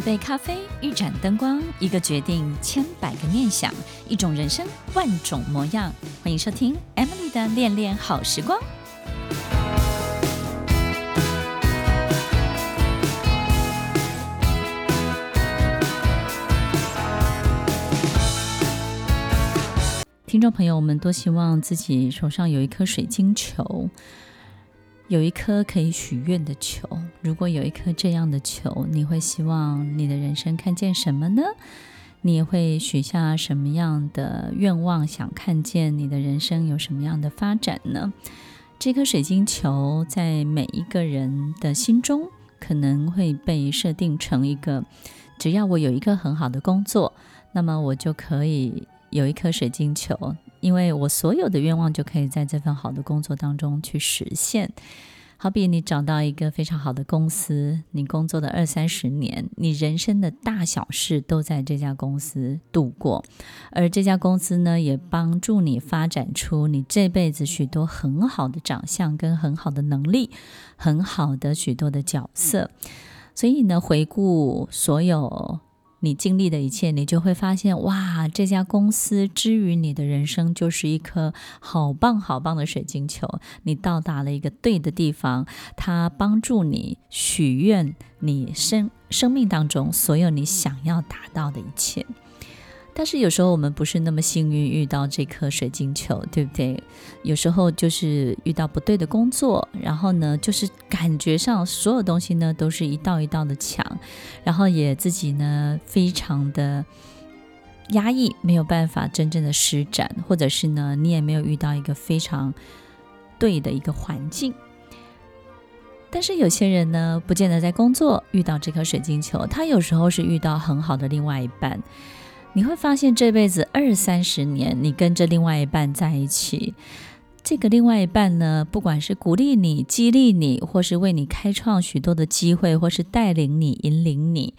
一杯咖啡，一盏灯光，一个决定，千百个念想，一种人生，万种模样。欢迎收听 Emily 的恋恋好时光。听众朋友，我们多希望自己手上有一颗水晶球。有一颗可以许愿的球，如果有一颗这样的球，你会希望你的人生看见什么呢？你会许下什么样的愿望，想看见你的人生有什么样的发展呢？这颗水晶球在每一个人的心中，可能会被设定成一个：只要我有一个很好的工作，那么我就可以有一颗水晶球。因为我所有的愿望就可以在这份好的工作当中去实现，好比你找到一个非常好的公司，你工作的二三十年，你人生的大小事都在这家公司度过，而这家公司呢，也帮助你发展出你这辈子许多很好的长相跟很好的能力，很好的许多的角色，所以呢，回顾所有。你经历的一切，你就会发现，哇，这家公司之于你的人生就是一颗好棒好棒的水晶球。你到达了一个对的地方，它帮助你许愿，你生生命当中所有你想要达到的一切。但是有时候我们不是那么幸运遇到这颗水晶球，对不对？有时候就是遇到不对的工作，然后呢，就是感觉上所有东西呢都是一道一道的墙，然后也自己呢非常的压抑，没有办法真正的施展，或者是呢你也没有遇到一个非常对的一个环境。但是有些人呢，不见得在工作遇到这颗水晶球，他有时候是遇到很好的另外一半。你会发现，这辈子二三十年，你跟着另外一半在一起，这个另外一半呢，不管是鼓励你、激励你，或是为你开创许多的机会，或是带领你、引领你，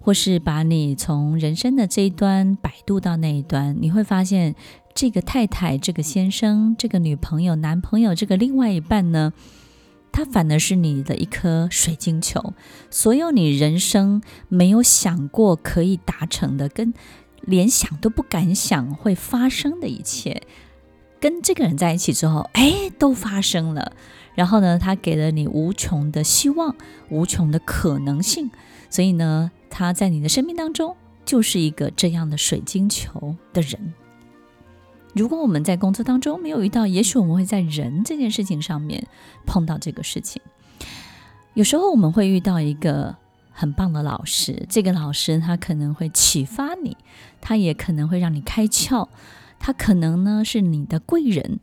或是把你从人生的这一端摆渡到那一端，你会发现，这个太太、这个先生、这个女朋友、男朋友、这个另外一半呢，他反而是你的一颗水晶球，所有你人生没有想过可以达成的，跟连想都不敢想会发生的一切，跟这个人在一起之后，哎，都发生了。然后呢，他给了你无穷的希望，无穷的可能性。所以呢，他在你的生命当中就是一个这样的水晶球的人。如果我们在工作当中没有遇到，也许我们会在人这件事情上面碰到这个事情。有时候我们会遇到一个。很棒的老师，这个老师他可能会启发你，他也可能会让你开窍，他可能呢是你的贵人。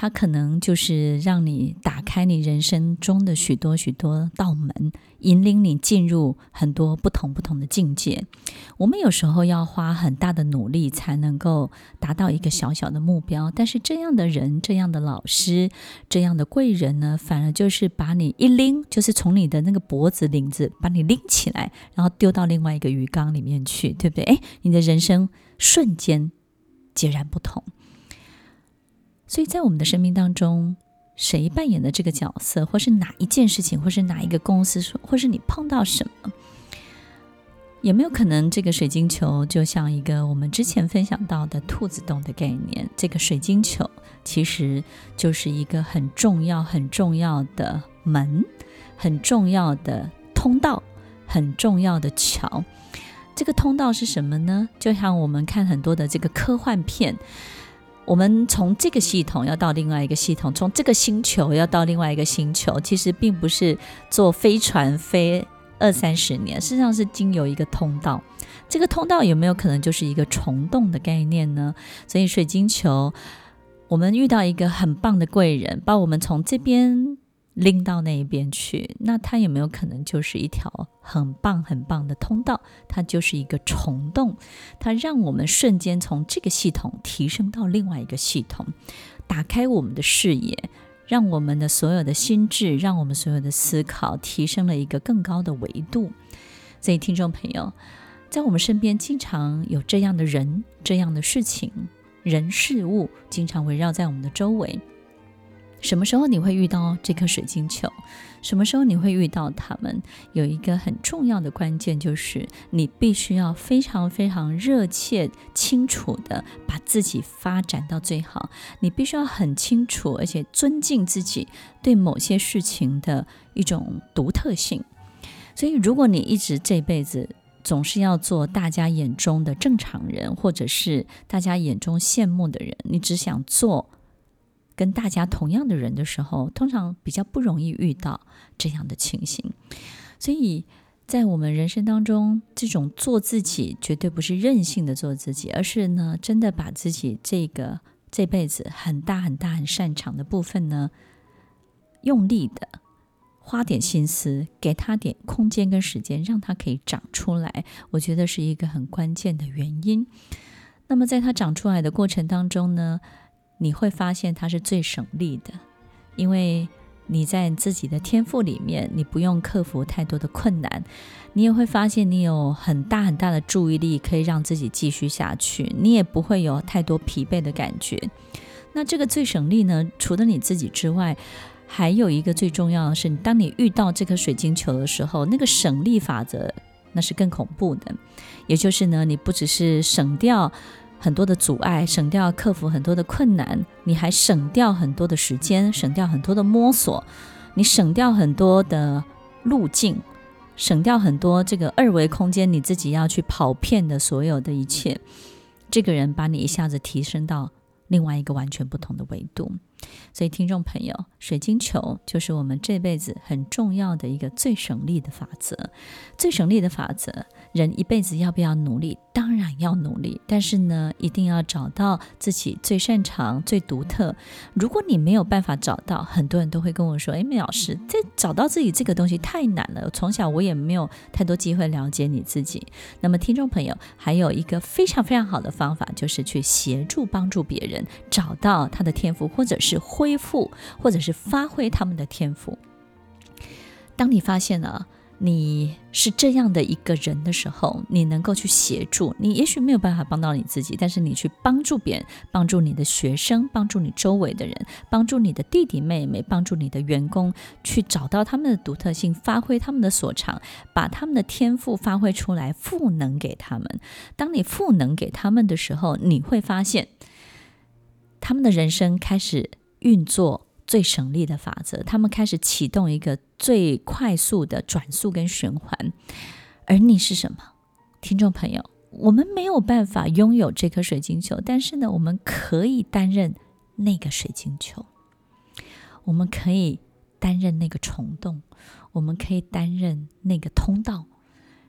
它可能就是让你打开你人生中的许多许多道门，引领你进入很多不同不同的境界。我们有时候要花很大的努力才能够达到一个小小的目标，但是这样的人、这样的老师、这样的贵人呢，反而就是把你一拎，就是从你的那个脖子领子把你拎起来，然后丢到另外一个鱼缸里面去，对不对？诶，你的人生瞬间截然不同。所以在我们的生命当中，谁扮演的这个角色，或是哪一件事情，或是哪一个公司，或是你碰到什么，有没有可能这个水晶球就像一个我们之前分享到的兔子洞的概念？这个水晶球其实就是一个很重要、很重要的门，很重要的通道，很重要的桥。这个通道是什么呢？就像我们看很多的这个科幻片。我们从这个系统要到另外一个系统，从这个星球要到另外一个星球，其实并不是坐飞船飞二三十年，事实上是经由一个通道。这个通道有没有可能就是一个虫洞的概念呢？所以水晶球，我们遇到一个很棒的贵人，把我们从这边。拎到那一边去，那它有没有可能就是一条很棒很棒的通道？它就是一个虫洞，它让我们瞬间从这个系统提升到另外一个系统，打开我们的视野，让我们的所有的心智，让我们所有的思考提升了一个更高的维度。所以，听众朋友，在我们身边经常有这样的人、这样的事情、人事物，经常围绕在我们的周围。什么时候你会遇到这颗水晶球？什么时候你会遇到他们？有一个很重要的关键，就是你必须要非常非常热切、清楚的把自己发展到最好。你必须要很清楚，而且尊敬自己对某些事情的一种独特性。所以，如果你一直这辈子总是要做大家眼中的正常人，或者是大家眼中羡慕的人，你只想做。跟大家同样的人的时候，通常比较不容易遇到这样的情形。所以在我们人生当中，这种做自己绝对不是任性的做自己，而是呢，真的把自己这个这辈子很大很大很擅长的部分呢，用力的花点心思，给他点空间跟时间，让他可以长出来。我觉得是一个很关键的原因。那么在他长出来的过程当中呢，你会发现它是最省力的，因为你在自己的天赋里面，你不用克服太多的困难，你也会发现你有很大很大的注意力可以让自己继续下去，你也不会有太多疲惫的感觉。那这个最省力呢，除了你自己之外，还有一个最重要的是，当你遇到这颗水晶球的时候，那个省力法则那是更恐怖的，也就是呢，你不只是省掉。很多的阻碍，省掉克服很多的困难，你还省掉很多的时间，省掉很多的摸索，你省掉很多的路径，省掉很多这个二维空间你自己要去跑遍的所有的一切。这个人把你一下子提升到另外一个完全不同的维度。所以，听众朋友，水晶球就是我们这辈子很重要的一个最省力的法则，最省力的法则。人一辈子要不要努力？当然要努力，但是呢，一定要找到自己最擅长、最独特。如果你没有办法找到，很多人都会跟我说：“诶，美老师，这找到自己这个东西太难了。从小我也没有太多机会了解你自己。”那么，听众朋友，还有一个非常非常好的方法，就是去协助帮助别人找到他的天赋，或者是恢复，或者是发挥他们的天赋。当你发现了，你是这样的一个人的时候，你能够去协助你，也许没有办法帮到你自己，但是你去帮助别人，帮助你的学生，帮助你周围的人，帮助你的弟弟妹妹，帮助你的员工，去找到他们的独特性，发挥他们的所长，把他们的天赋发挥出来，赋能给他们。当你赋能给他们的时候，你会发现他们的人生开始运作。最省力的法则，他们开始启动一个最快速的转速跟循环，而你是什么？听众朋友，我们没有办法拥有这颗水晶球，但是呢，我们可以担任那个水晶球，我们可以担任那个虫洞，我们可以担任那个通道。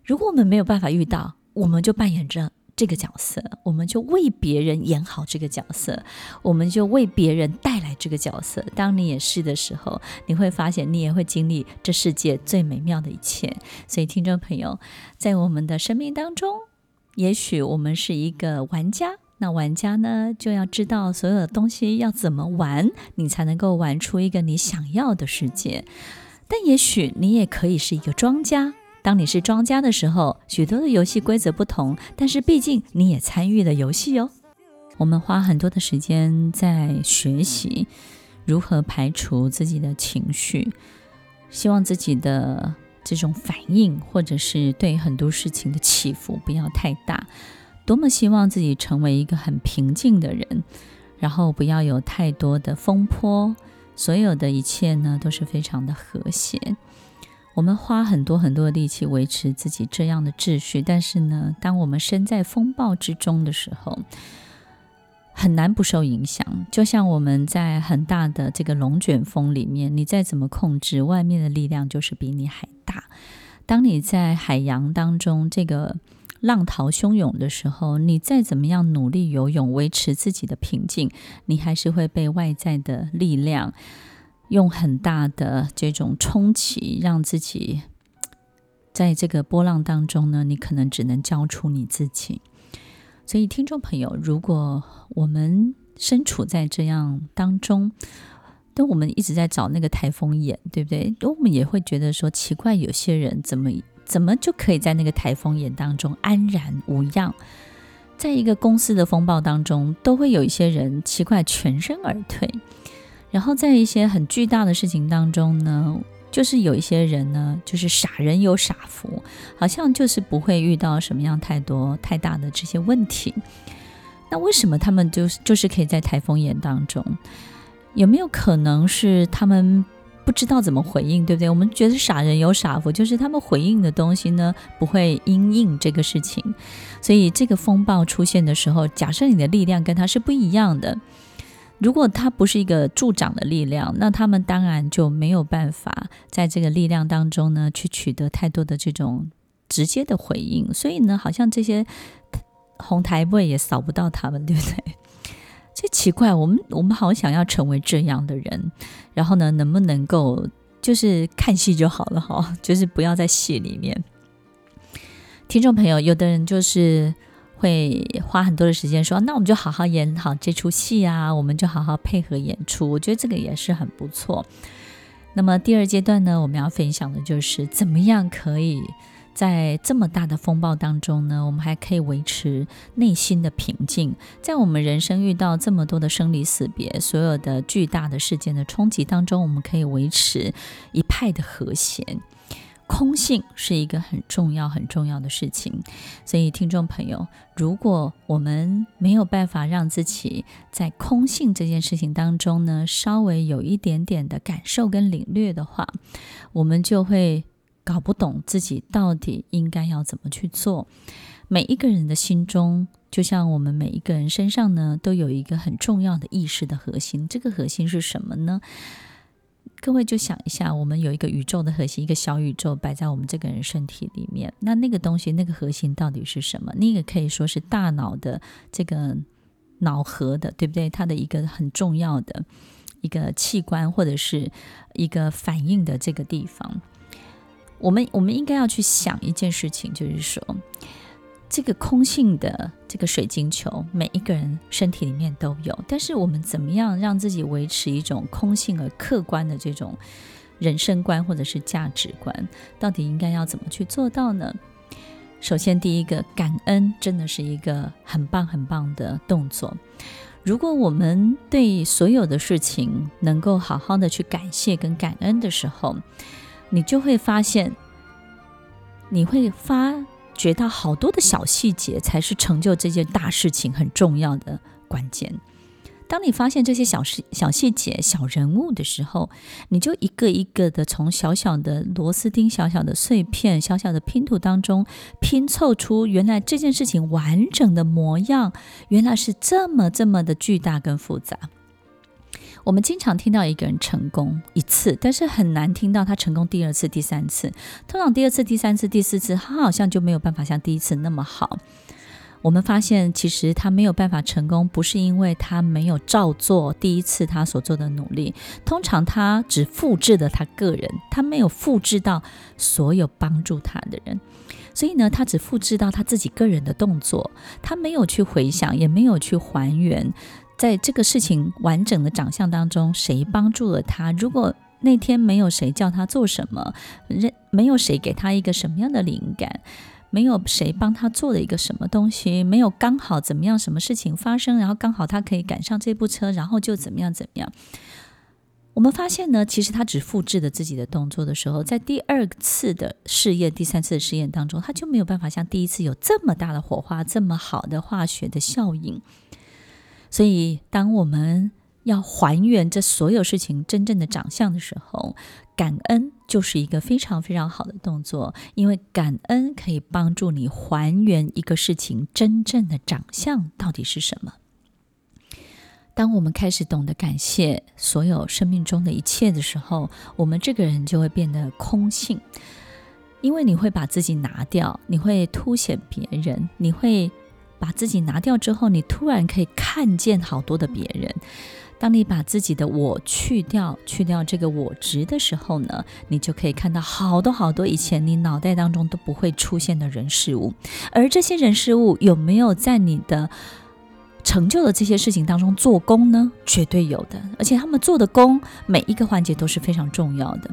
如果我们没有办法遇到，我们就扮演着。这个角色，我们就为别人演好这个角色，我们就为别人带来这个角色。当你也是的时候，你会发现你也会经历这世界最美妙的一切。所以，听众朋友，在我们的生命当中，也许我们是一个玩家，那玩家呢，就要知道所有的东西要怎么玩，你才能够玩出一个你想要的世界。但也许你也可以是一个庄家。当你是庄家的时候，许多的游戏规则不同，但是毕竟你也参与了游戏哦。我们花很多的时间在学习如何排除自己的情绪，希望自己的这种反应或者是对很多事情的起伏不要太大。多么希望自己成为一个很平静的人，然后不要有太多的风波，所有的一切呢都是非常的和谐。我们花很多很多的力气维持自己这样的秩序，但是呢，当我们身在风暴之中的时候，很难不受影响。就像我们在很大的这个龙卷风里面，你再怎么控制，外面的力量就是比你还大。当你在海洋当中，这个浪涛汹涌的时候，你再怎么样努力游泳，维持自己的平静，你还是会被外在的力量。用很大的这种冲击，让自己在这个波浪当中呢，你可能只能交出你自己。所以，听众朋友，如果我们身处在这样当中，但我们一直在找那个台风眼，对不对？我们也会觉得说奇怪，有些人怎么怎么就可以在那个台风眼当中安然无恙？在一个公司的风暴当中，都会有一些人奇怪全身而退。然后在一些很巨大的事情当中呢，就是有一些人呢，就是傻人有傻福，好像就是不会遇到什么样太多太大的这些问题。那为什么他们就是就是可以在台风眼当中？有没有可能是他们不知道怎么回应，对不对？我们觉得傻人有傻福，就是他们回应的东西呢，不会因应这个事情。所以这个风暴出现的时候，假设你的力量跟他是不一样的，如果他不是一个助长的力量，那他们当然就没有办法在这个力量当中呢，去取得太多的这种直接的回应。所以呢，好像这些。红台位也扫不到他们，对不对？这奇怪，我们我们好想要成为这样的人，然后呢，能不能够就是看戏就好了哈，就是不要在戏里面。听众朋友，有的人就是会花很多的时间说，那我们就好好演好这出戏啊，我们就好好配合演出。我觉得这个也是很不错。那么第二阶段呢，我们要分享的就是怎么样可以。在这么大的风暴当中呢，我们还可以维持内心的平静。在我们人生遇到这么多的生离死别、所有的巨大的事件的冲击当中，我们可以维持一派的和谐。空性是一个很重要、很重要的事情。所以，听众朋友，如果我们没有办法让自己在空性这件事情当中呢，稍微有一点点的感受跟领略的话，我们就会。搞不懂自己到底应该要怎么去做。每一个人的心中，就像我们每一个人身上呢，都有一个很重要的意识的核心。这个核心是什么呢？各位就想一下，我们有一个宇宙的核心，一个小宇宙摆在我们这个人身体里面。那那个东西，那个核心到底是什么？那个可以说是大脑的这个脑核的，对不对？它的一个很重要的一个器官，或者是一个反应的这个地方。我们我们应该要去想一件事情，就是说，这个空性的这个水晶球，每一个人身体里面都有。但是我们怎么样让自己维持一种空性而客观的这种人生观或者是价值观？到底应该要怎么去做到呢？首先，第一个，感恩真的是一个很棒很棒的动作。如果我们对所有的事情能够好好的去感谢跟感恩的时候，你就会发现，你会发觉到好多的小细节才是成就这件大事情很重要的关键。当你发现这些小细小细节、小人物的时候，你就一个一个的从小小的螺丝钉、小小的碎片、小小的拼图当中拼凑出原来这件事情完整的模样，原来是这么这么的巨大跟复杂。我们经常听到一个人成功一次，但是很难听到他成功第二次、第三次。通常第二次、第三次、第四次，他好像就没有办法像第一次那么好。我们发现，其实他没有办法成功，不是因为他没有照做第一次他所做的努力。通常他只复制了他个人，他没有复制到所有帮助他的人。所以呢，他只复制到他自己个人的动作，他没有去回想，也没有去还原。在这个事情完整的长相当中，谁帮助了他？如果那天没有谁叫他做什么，人没有谁给他一个什么样的灵感，没有谁帮他做了一个什么东西，没有刚好怎么样，什么事情发生，然后刚好他可以赶上这部车，然后就怎么样怎么样。我们发现呢，其实他只复制了自己的动作的时候，在第二次的试验、第三次的试验当中，他就没有办法像第一次有这么大的火花，这么好的化学的效应。所以，当我们要还原这所有事情真正的长相的时候，感恩就是一个非常非常好的动作，因为感恩可以帮助你还原一个事情真正的长相到底是什么。当我们开始懂得感谢所有生命中的一切的时候，我们这个人就会变得空性，因为你会把自己拿掉，你会凸显别人，你会。把自己拿掉之后，你突然可以看见好多的别人。当你把自己的我去掉，去掉这个我值的时候呢，你就可以看到好多好多以前你脑袋当中都不会出现的人事物。而这些人事物有没有在你的成就的这些事情当中做工呢？绝对有的，而且他们做的工每一个环节都是非常重要的。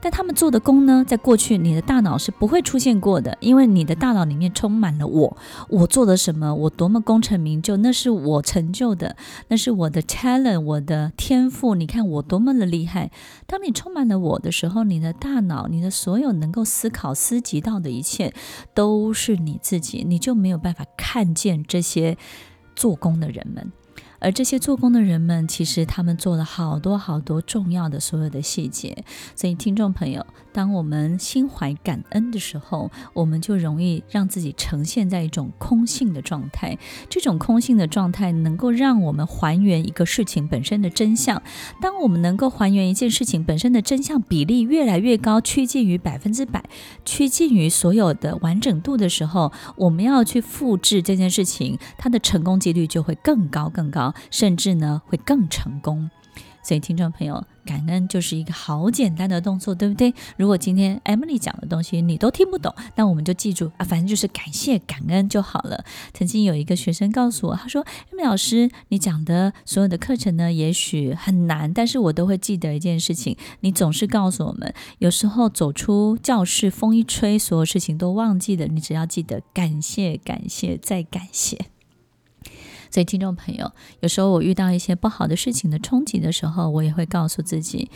但他们做的工呢，在过去你的大脑是不会出现过的，因为你的大脑里面充满了我，我做了什么，我多么功成名就，那是我成就的，那是我的 talent，我的天赋。你看我多么的厉害。当你充满了我的时候，你的大脑，你的所有能够思考、思及到的一切，都是你自己，你就没有办法看见这些做工的人们。而这些做工的人们，其实他们做了好多好多重要的所有的细节。所以，听众朋友，当我们心怀感恩的时候，我们就容易让自己呈现在一种空性的状态。这种空性的状态能够让我们还原一个事情本身的真相。当我们能够还原一件事情本身的真相比例越来越高，趋近于百分之百，趋近于所有的完整度的时候，我们要去复制这件事情，它的成功几率就会更高更高。甚至呢，会更成功。所以，听众朋友，感恩就是一个好简单的动作，对不对？如果今天 Emily 讲的东西你都听不懂，那我们就记住啊，反正就是感谢、感恩就好了。曾经有一个学生告诉我，他说：“Emily 老师，你讲的所有的课程呢，也许很难，但是我都会记得一件事情。你总是告诉我们，有时候走出教室，风一吹，所有事情都忘记了。你只要记得感谢、感谢再感谢。”所以，听众朋友，有时候我遇到一些不好的事情的冲击的时候，我也会告诉自己，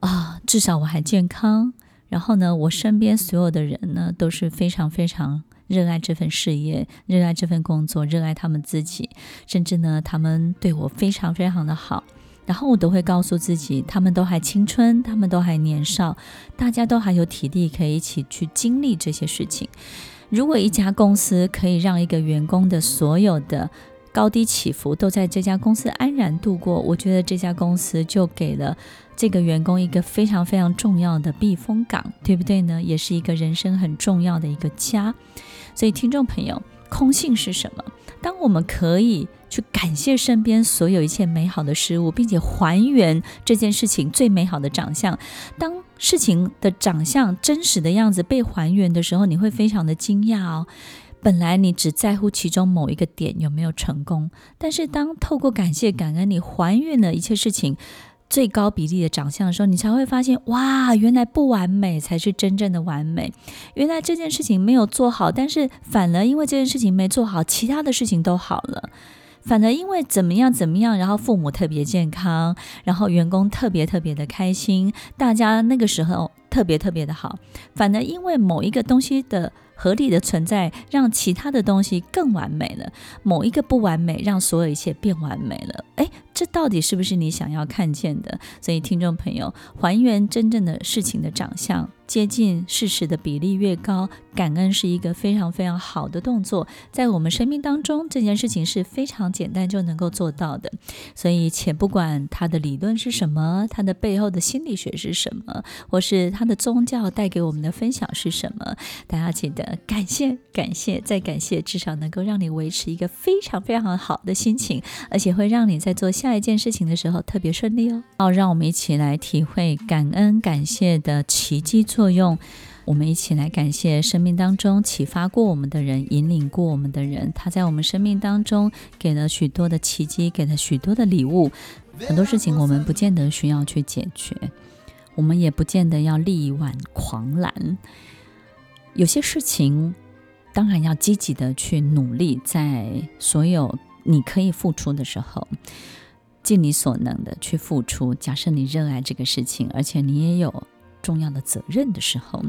啊，至少我还健康。然后呢，我身边所有的人呢，都是非常非常热爱这份事业，热爱这份工作，热爱他们自己，甚至呢，他们对我非常非常的好。然后我都会告诉自己，他们都还青春，他们都还年少，大家都还有体力可以一起去经历这些事情。如果一家公司可以让一个员工的所有的高低起伏都在这家公司安然度过，我觉得这家公司就给了这个员工一个非常非常重要的避风港，对不对呢？也是一个人生很重要的一个家。所以，听众朋友，空性是什么？当我们可以去感谢身边所有一切美好的事物，并且还原这件事情最美好的长相，当事情的长相真实的样子被还原的时候，你会非常的惊讶哦。本来你只在乎其中某一个点有没有成功，但是当透过感谢感恩，你还原了一切事情最高比例的长相的时候，你才会发现，哇，原来不完美才是真正的完美。原来这件事情没有做好，但是反而因为这件事情没做好，其他的事情都好了。反而因为怎么样怎么样，然后父母特别健康，然后员工特别特别的开心，大家那个时候特别特别的好。反而因为某一个东西的。合理的存在让其他的东西更完美了，某一个不完美让所有一切变完美了。诶，这到底是不是你想要看见的？所以，听众朋友，还原真正的事情的长相。接近事实的比例越高，感恩是一个非常非常好的动作。在我们生命当中，这件事情是非常简单就能够做到的。所以，且不管它的理论是什么，它的背后的心理学是什么，或是它的宗教带给我们的分享是什么，大家记得感谢、感谢再感谢，至少能够让你维持一个非常非常好的心情，而且会让你在做下下一件事情的时候特别顺利哦。好，让我们一起来体会感恩、感谢的奇迹作用，我们一起来感谢生命当中启发过我们的人，引领过我们的人。他在我们生命当中给了许多的奇迹，给了许多的礼物。很多事情我们不见得需要去解决，我们也不见得要力挽狂澜。有些事情当然要积极的去努力，在所有你可以付出的时候，尽你所能的去付出。假设你热爱这个事情，而且你也有。重要的责任的时候，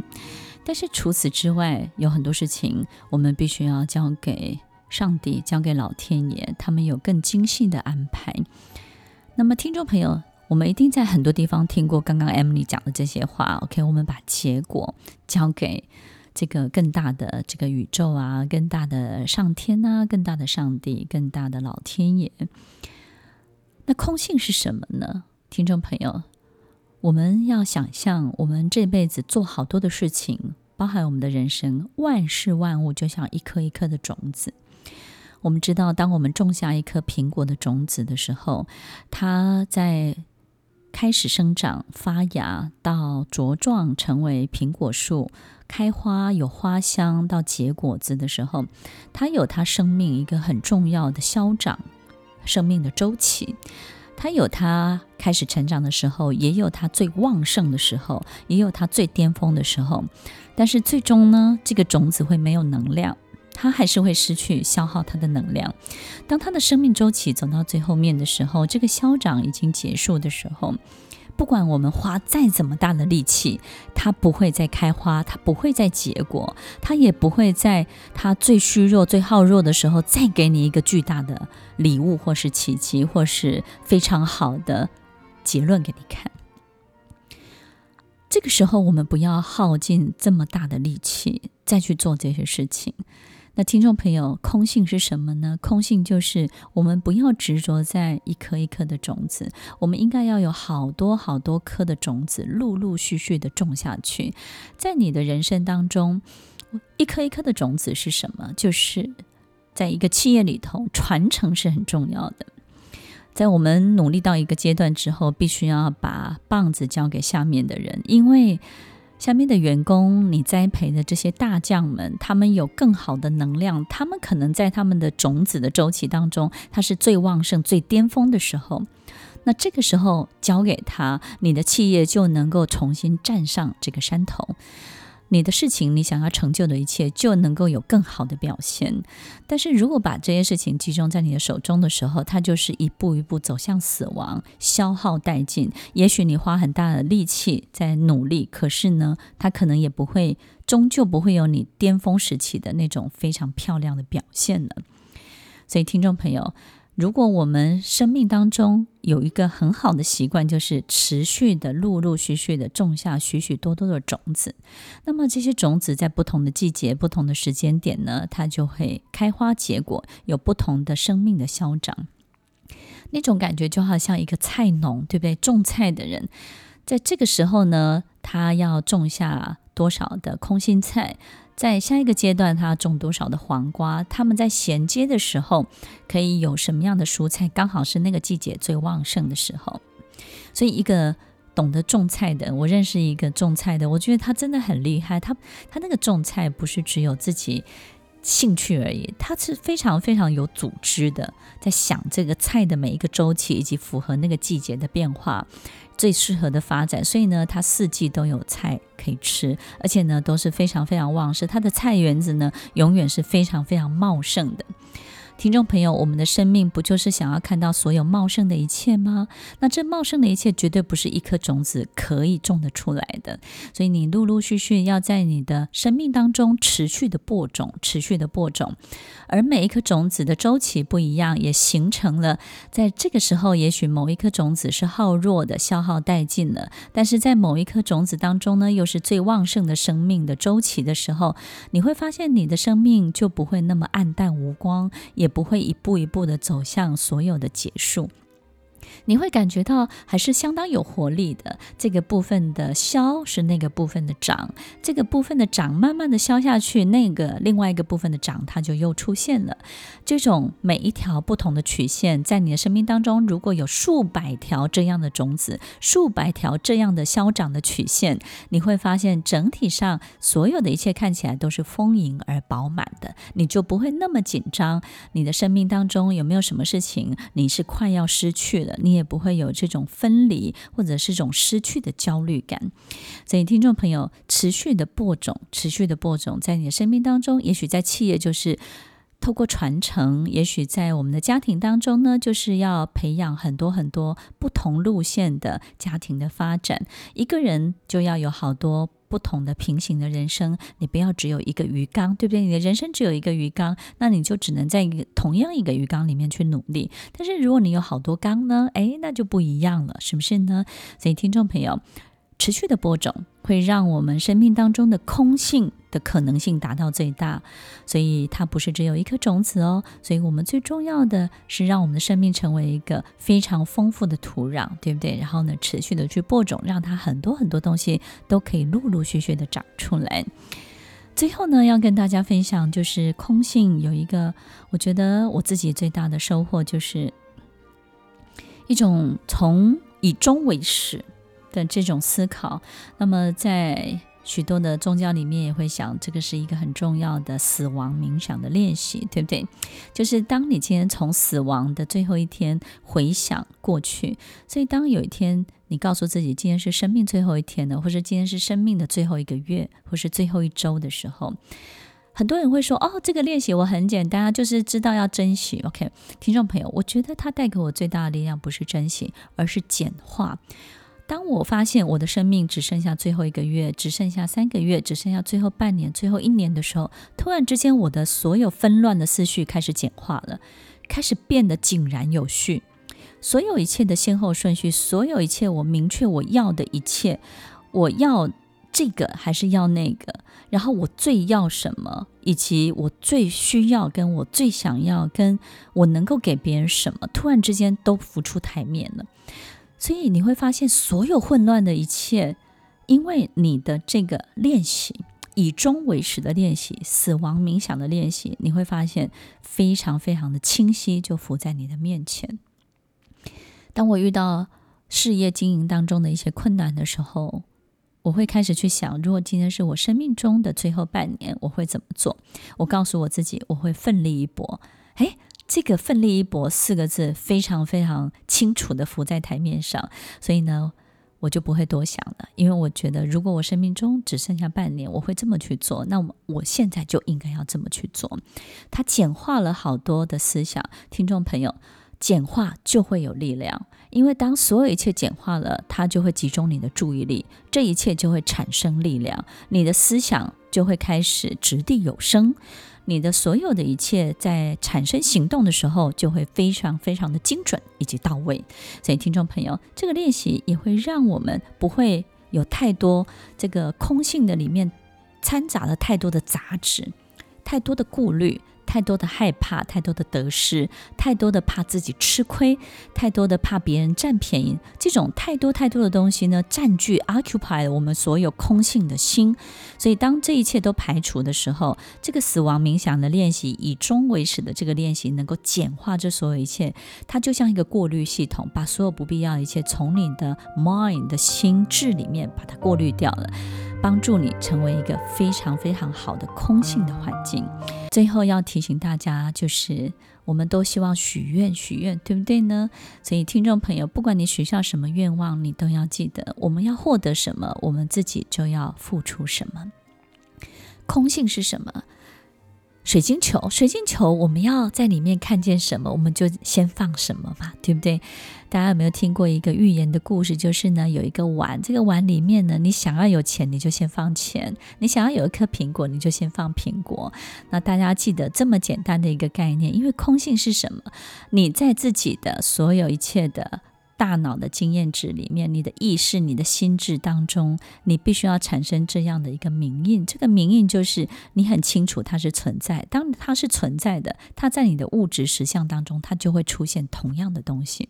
但是除此之外，有很多事情我们必须要交给上帝，交给老天爷，他们有更精细的安排。那么，听众朋友，我们一定在很多地方听过刚刚 Emily 讲的这些话。OK，我们把结果交给这个更大的这个宇宙啊，更大的上天啊，更大的上帝，更大的老天爷。那空性是什么呢？听众朋友。我们要想象，我们这辈子做好多的事情，包含我们的人生，万事万物就像一颗一颗的种子。我们知道，当我们种下一颗苹果的种子的时候，它在开始生长、发芽到茁壮成为苹果树、开花有花香到结果子的时候，它有它生命一个很重要的消长生命的周期。它有它开始成长的时候，也有它最旺盛的时候，也有它最巅峰的时候。但是最终呢，这个种子会没有能量，它还是会失去消耗它的能量。当它的生命周期走到最后面的时候，这个消长已经结束的时候。不管我们花再怎么大的力气，它不会再开花，它不会再结果，它也不会在它最虚弱、最耗弱的时候再给你一个巨大的礼物，或是奇迹，或是非常好的结论给你看。这个时候，我们不要耗尽这么大的力气再去做这些事情。那听众朋友，空性是什么呢？空性就是我们不要执着在一颗一颗的种子，我们应该要有好多好多颗的种子，陆陆续续的种下去。在你的人生当中，一颗一颗的种子是什么？就是在一个企业里头，传承是很重要的。在我们努力到一个阶段之后，必须要把棒子交给下面的人，因为。下面的员工，你栽培的这些大将们，他们有更好的能量，他们可能在他们的种子的周期当中，他是最旺盛、最巅峰的时候。那这个时候交给他，你的企业就能够重新站上这个山头。你的事情，你想要成就的一切，就能够有更好的表现。但是如果把这些事情集中在你的手中的时候，它就是一步一步走向死亡，消耗殆尽。也许你花很大的力气在努力，可是呢，它可能也不会，终究不会有你巅峰时期的那种非常漂亮的表现了。所以，听众朋友。如果我们生命当中有一个很好的习惯，就是持续的、陆陆续续的种下许许多多的种子，那么这些种子在不同的季节、不同的时间点呢，它就会开花结果，有不同的生命的消长。那种感觉就好像一个菜农，对不对？种菜的人，在这个时候呢，他要种下多少的空心菜？在下一个阶段，他种多少的黄瓜？他们在衔接的时候，可以有什么样的蔬菜？刚好是那个季节最旺盛的时候。所以，一个懂得种菜的，我认识一个种菜的，我觉得他真的很厉害。他他那个种菜不是只有自己兴趣而已，他是非常非常有组织的，在想这个菜的每一个周期，以及符合那个季节的变化。最适合的发展，所以呢，他四季都有菜可以吃，而且呢，都是非常非常旺盛。他的菜园子呢，永远是非常非常茂盛的。听众朋友，我们的生命不就是想要看到所有茂盛的一切吗？那这茂盛的一切绝对不是一颗种子可以种得出来的。所以你陆陆续续要在你的生命当中持续的播种，持续的播种。而每一颗种子的周期不一样，也形成了在这个时候，也许某一颗种子是耗弱的、消耗殆尽了；但是在某一颗种子当中呢，又是最旺盛的生命的周期的时候，你会发现你的生命就不会那么黯淡无光，也。也不会一步一步的走向所有的结束。你会感觉到还是相当有活力的。这个部分的消是那个部分的长，这个部分的长慢慢的消下去，那个另外一个部分的长它就又出现了。这种每一条不同的曲线，在你的生命当中，如果有数百条这样的种子，数百条这样的消长的曲线，你会发现整体上所有的一切看起来都是丰盈而饱满的，你就不会那么紧张。你的生命当中有没有什么事情你是快要失去了？你也不会有这种分离或者是种失去的焦虑感，所以听众朋友，持续的播种，持续的播种，在你的生命当中，也许在企业就是透过传承，也许在我们的家庭当中呢，就是要培养很多很多不同路线的家庭的发展。一个人就要有好多。不同的平行的人生，你不要只有一个鱼缸，对不对？你的人生只有一个鱼缸，那你就只能在一个同样一个鱼缸里面去努力。但是如果你有好多缸呢？诶，那就不一样了，是不是呢？所以听众朋友。持续的播种会让我们生命当中的空性的可能性达到最大，所以它不是只有一颗种子哦。所以我们最重要的是让我们的生命成为一个非常丰富的土壤，对不对？然后呢，持续的去播种，让它很多很多东西都可以陆陆续续的长出来。最后呢，要跟大家分享，就是空性有一个，我觉得我自己最大的收获就是一种从以终为始的这种思考，那么在许多的宗教里面也会想，这个是一个很重要的死亡冥想的练习，对不对？就是当你今天从死亡的最后一天回想过去，所以当有一天你告诉自己今天是生命最后一天了，或是今天是生命的最后一个月，或是最后一周的时候。很多人会说：“哦，这个练习我很简单啊，就是知道要珍惜。” OK，听众朋友，我觉得它带给我最大的力量不是珍惜，而是简化。当我发现我的生命只剩下最后一个月，只剩下三个月，只剩下最后半年、最后一年的时候，突然之间，我的所有纷乱的思绪开始简化了，开始变得井然有序。所有一切的先后顺序，所有一切我明确我要的一切，我要这个还是要那个。然后我最要什么，以及我最需要，跟我最想要，跟我能够给别人什么，突然之间都浮出台面了。所以你会发现，所有混乱的一切，因为你的这个练习，以终为始的练习，死亡冥想的练习，你会发现非常非常的清晰，就浮在你的面前。当我遇到事业经营当中的一些困难的时候，我会开始去想，如果今天是我生命中的最后半年，我会怎么做？我告诉我自己，我会奋力一搏。诶，这个“奋力一搏”四个字非常非常清楚地浮在台面上，所以呢，我就不会多想了。因为我觉得，如果我生命中只剩下半年，我会这么去做，那么我现在就应该要这么去做。它简化了好多的思想，听众朋友。简化就会有力量，因为当所有一切简化了，它就会集中你的注意力，这一切就会产生力量，你的思想就会开始掷地有声，你的所有的一切在产生行动的时候就会非常非常的精准以及到位。所以，听众朋友，这个练习也会让我们不会有太多这个空性的里面掺杂了太多的杂质，太多的顾虑。太多的害怕，太多的得失，太多的怕自己吃亏，太多的怕别人占便宜，这种太多太多的东西呢，占据 occupy 了我们所有空性的心。所以，当这一切都排除的时候，这个死亡冥想的练习，以终为始的这个练习，能够简化这所有一切。它就像一个过滤系统，把所有不必要的一切从你的 mind 的心智里面把它过滤掉了。帮助你成为一个非常非常好的空性的环境。最后要提醒大家，就是我们都希望许愿，许愿，对不对呢？所以听众朋友，不管你许下什么愿望，你都要记得，我们要获得什么，我们自己就要付出什么。空性是什么？水晶球，水晶球，我们要在里面看见什么，我们就先放什么嘛，对不对？大家有没有听过一个寓言的故事？就是呢，有一个碗，这个碗里面呢，你想要有钱，你就先放钱；你想要有一颗苹果，你就先放苹果。那大家记得这么简单的一个概念，因为空性是什么？你在自己的所有一切的。大脑的经验值里面，你的意识、你的心智当中，你必须要产生这样的一个铭印。这个铭印就是你很清楚它是存在。当它是存在的，它在你的物质实相当中，它就会出现同样的东西。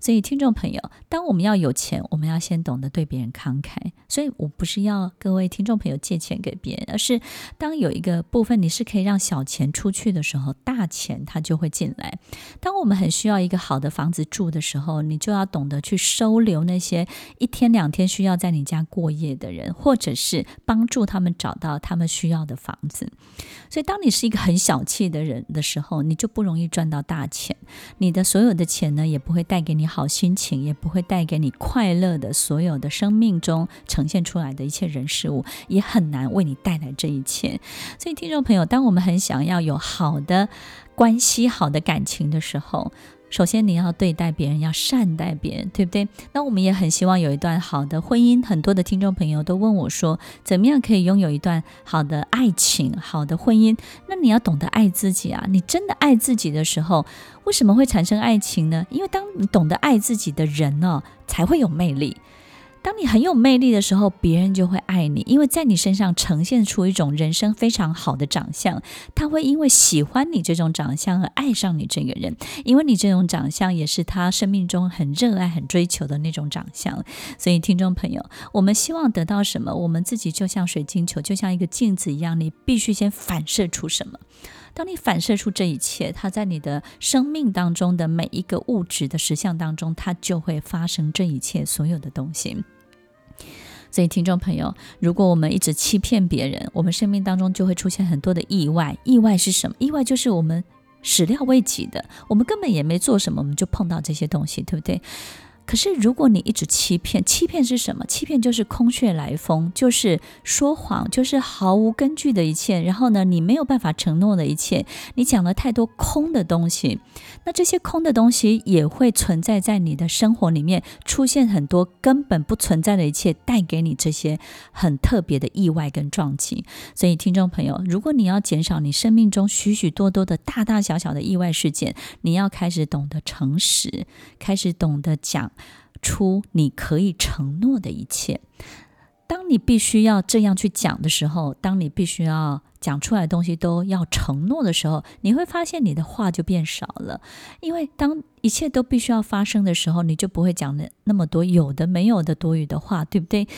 所以，听众朋友，当我们要有钱，我们要先懂得对别人慷慨。所以我不是要各位听众朋友借钱给别人，而是当有一个部分你是可以让小钱出去的时候，大钱它就会进来。当我们很需要一个好的房子住的时候，你就要要懂得去收留那些一天两天需要在你家过夜的人，或者是帮助他们找到他们需要的房子。所以，当你是一个很小气的人的时候，你就不容易赚到大钱。你的所有的钱呢，也不会带给你好心情，也不会带给你快乐的所有的生命中呈现出来的一切人事物，也很难为你带来这一切。所以，听众朋友，当我们很想要有好的关系、好的感情的时候，首先，你要对待别人，要善待别人，对不对？那我们也很希望有一段好的婚姻。很多的听众朋友都问我说，怎么样可以拥有一段好的爱情、好的婚姻？那你要懂得爱自己啊！你真的爱自己的时候，为什么会产生爱情呢？因为当你懂得爱自己的人呢，才会有魅力。当你很有魅力的时候，别人就会爱你，因为在你身上呈现出一种人生非常好的长相，他会因为喜欢你这种长相而爱上你这个人，因为你这种长相也是他生命中很热爱、很追求的那种长相。所以，听众朋友，我们希望得到什么，我们自己就像水晶球，就像一个镜子一样，你必须先反射出什么。当你反射出这一切，它在你的生命当中的每一个物质的实相当中，它就会发生这一切所有的东西。所以，听众朋友，如果我们一直欺骗别人，我们生命当中就会出现很多的意外。意外是什么？意外就是我们始料未及的，我们根本也没做什么，我们就碰到这些东西，对不对？可是，如果你一直欺骗，欺骗是什么？欺骗就是空穴来风，就是说谎，就是毫无根据的一切。然后呢，你没有办法承诺的一切，你讲了太多空的东西，那这些空的东西也会存在在你的生活里面，出现很多根本不存在的一切，带给你这些很特别的意外跟撞击。所以，听众朋友，如果你要减少你生命中许许多多的大大小小的意外事件，你要开始懂得诚实，开始懂得讲。出你可以承诺的一切。当你必须要这样去讲的时候，当你必须要讲出来的东西都要承诺的时候，你会发现你的话就变少了。因为当一切都必须要发生的时候，你就不会讲的那么多有的没有的多余的话，对不对？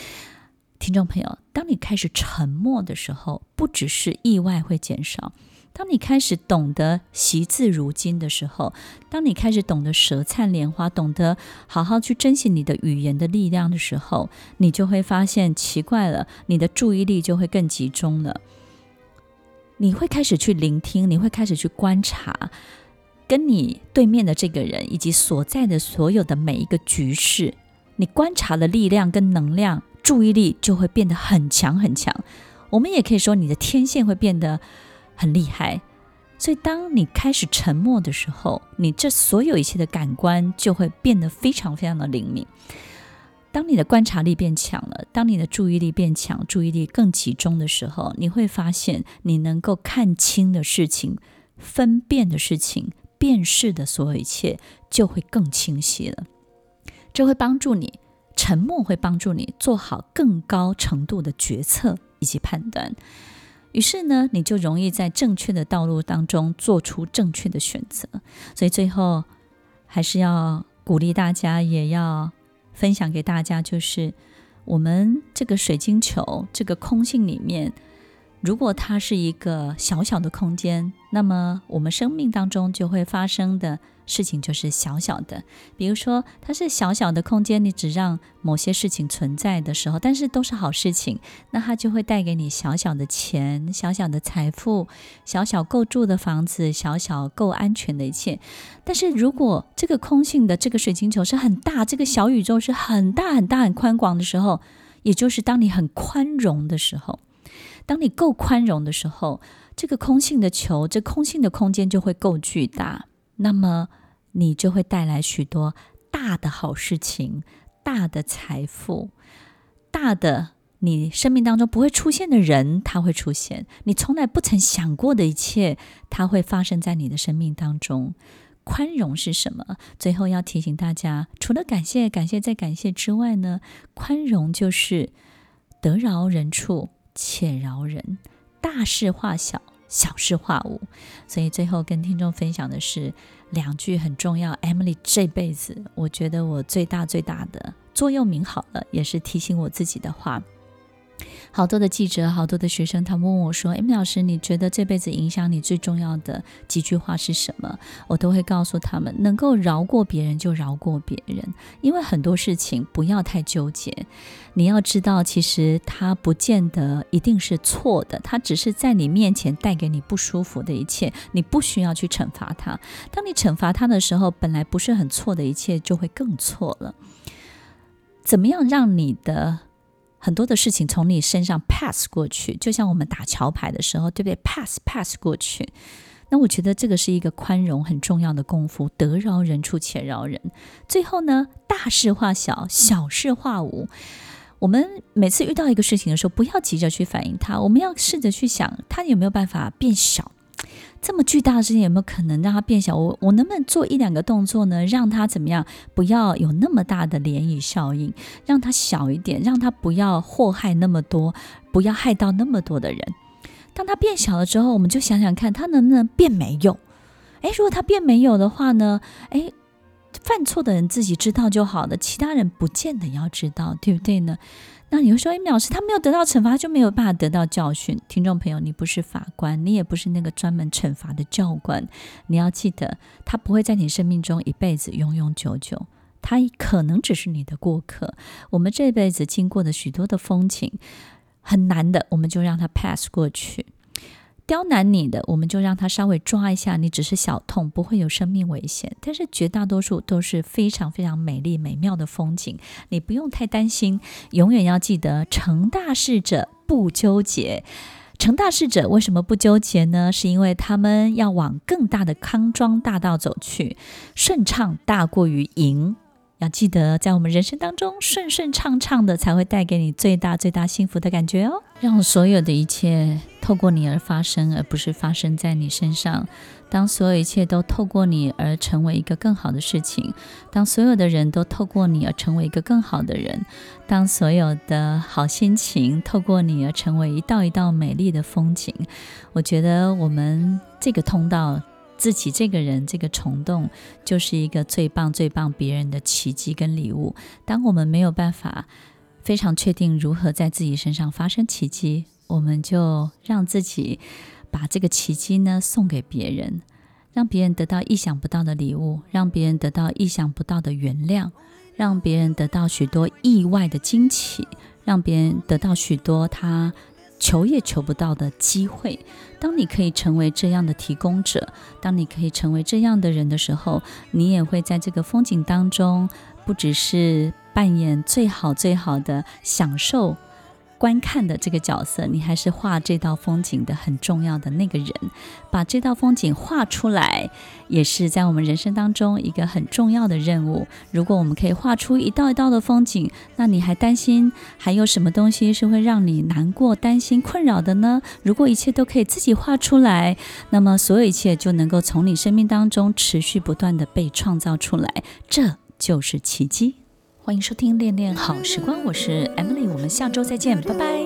听众朋友，当你开始沉默的时候，不只是意外会减少。当你开始懂得惜字如金的时候，当你开始懂得舌灿莲花，懂得好好去珍惜你的语言的力量的时候，你就会发现奇怪了，你的注意力就会更集中了。你会开始去聆听，你会开始去观察，跟你对面的这个人以及所在的所有的每一个局势，你观察的力量跟能量，注意力就会变得很强很强。我们也可以说，你的天线会变得。很厉害，所以当你开始沉默的时候，你这所有一切的感官就会变得非常非常的灵敏。当你的观察力变强了，当你的注意力变强，注意力更集中的时候，你会发现你能够看清的事情、分辨的事情、辨识的所有一切就会更清晰了。这会帮助你，沉默会帮助你做好更高程度的决策以及判断。于是呢，你就容易在正确的道路当中做出正确的选择。所以最后还是要鼓励大家，也要分享给大家，就是我们这个水晶球这个空性里面，如果它是一个小小的空间，那么我们生命当中就会发生的。事情就是小小的，比如说它是小小的空间，你只让某些事情存在的时候，但是都是好事情，那它就会带给你小小的钱、小小的财富、小小够住的房子、小小够安全的一切。但是如果这个空性的这个水晶球是很大，这个小宇宙是很大很大很宽广的时候，也就是当你很宽容的时候，当你够宽容的时候，这个空性的球，这空性的空间就会够巨大。那么，你就会带来许多大的好事情、大的财富、大的你生命当中不会出现的人，他会出现。你从来不曾想过的一切，它会发生在你的生命当中。宽容是什么？最后要提醒大家，除了感谢、感谢再感谢之外呢，宽容就是得饶人处且饶人，大事化小。小事化无，所以最后跟听众分享的是两句很重要。Emily 这辈子，我觉得我最大最大的座右铭好了，也是提醒我自己的话。好多的记者，好多的学生，他问我说：“M 老师，你觉得这辈子影响你最重要的几句话是什么？”我都会告诉他们：能够饶过别人就饶过别人，因为很多事情不要太纠结。你要知道，其实他不见得一定是错的，他只是在你面前带给你不舒服的一切，你不需要去惩罚他。当你惩罚他的时候，本来不是很错的一切就会更错了。怎么样让你的？很多的事情从你身上 pass 过去，就像我们打桥牌的时候，对不对？pass pass 过去。那我觉得这个是一个宽容很重要的功夫，得饶人处且饶人。最后呢，大事化小，小事化无。我们每次遇到一个事情的时候，不要急着去反应它，我们要试着去想，它有没有办法变小。这么巨大的事情有没有可能让它变小？我我能不能做一两个动作呢？让它怎么样？不要有那么大的涟漪效应，让它小一点，让它不要祸害那么多，不要害到那么多的人。当它变小了之后，我们就想想看，它能不能变没有？诶，如果它变没有的话呢？诶，犯错的人自己知道就好了，其他人不见得要知道，对不对呢？那你会说，哎，老师，他没有得到惩罚，就没有办法得到教训。听众朋友，你不是法官，你也不是那个专门惩罚的教官。你要记得，他不会在你生命中一辈子永永久久。他可能只是你的过客。我们这辈子经过的许多的风景，很难的，我们就让它 pass 过去。刁难你的，我们就让他稍微抓一下，你只是小痛，不会有生命危险。但是绝大多数都是非常非常美丽美妙的风景，你不用太担心。永远要记得，成大事者不纠结。成大事者为什么不纠结呢？是因为他们要往更大的康庄大道走去，顺畅大过于赢。要记得，在我们人生当中，顺顺畅畅的才会带给你最大最大幸福的感觉哦。让所有的一切透过你而发生，而不是发生在你身上。当所有一切都透过你而成为一个更好的事情，当所有的人都透过你而成为一个更好的人，当所有的好心情透过你而成为一道一道美丽的风景，我觉得我们这个通道。自己这个人，这个虫洞，就是一个最棒、最棒别人的奇迹跟礼物。当我们没有办法非常确定如何在自己身上发生奇迹，我们就让自己把这个奇迹呢送给别人，让别人得到意想不到的礼物，让别人得到意想不到的原谅，让别人得到许多意外的惊奇，让别人得到许多他。求也求不到的机会。当你可以成为这样的提供者，当你可以成为这样的人的时候，你也会在这个风景当中，不只是扮演最好最好的享受。观看的这个角色，你还是画这道风景的很重要的那个人。把这道风景画出来，也是在我们人生当中一个很重要的任务。如果我们可以画出一道一道的风景，那你还担心还有什么东西是会让你难过、担心、困扰的呢？如果一切都可以自己画出来，那么所有一切就能够从你生命当中持续不断地被创造出来，这就是奇迹。欢迎收听《恋恋好时光》，我是 Emily，我们下周再见，拜拜。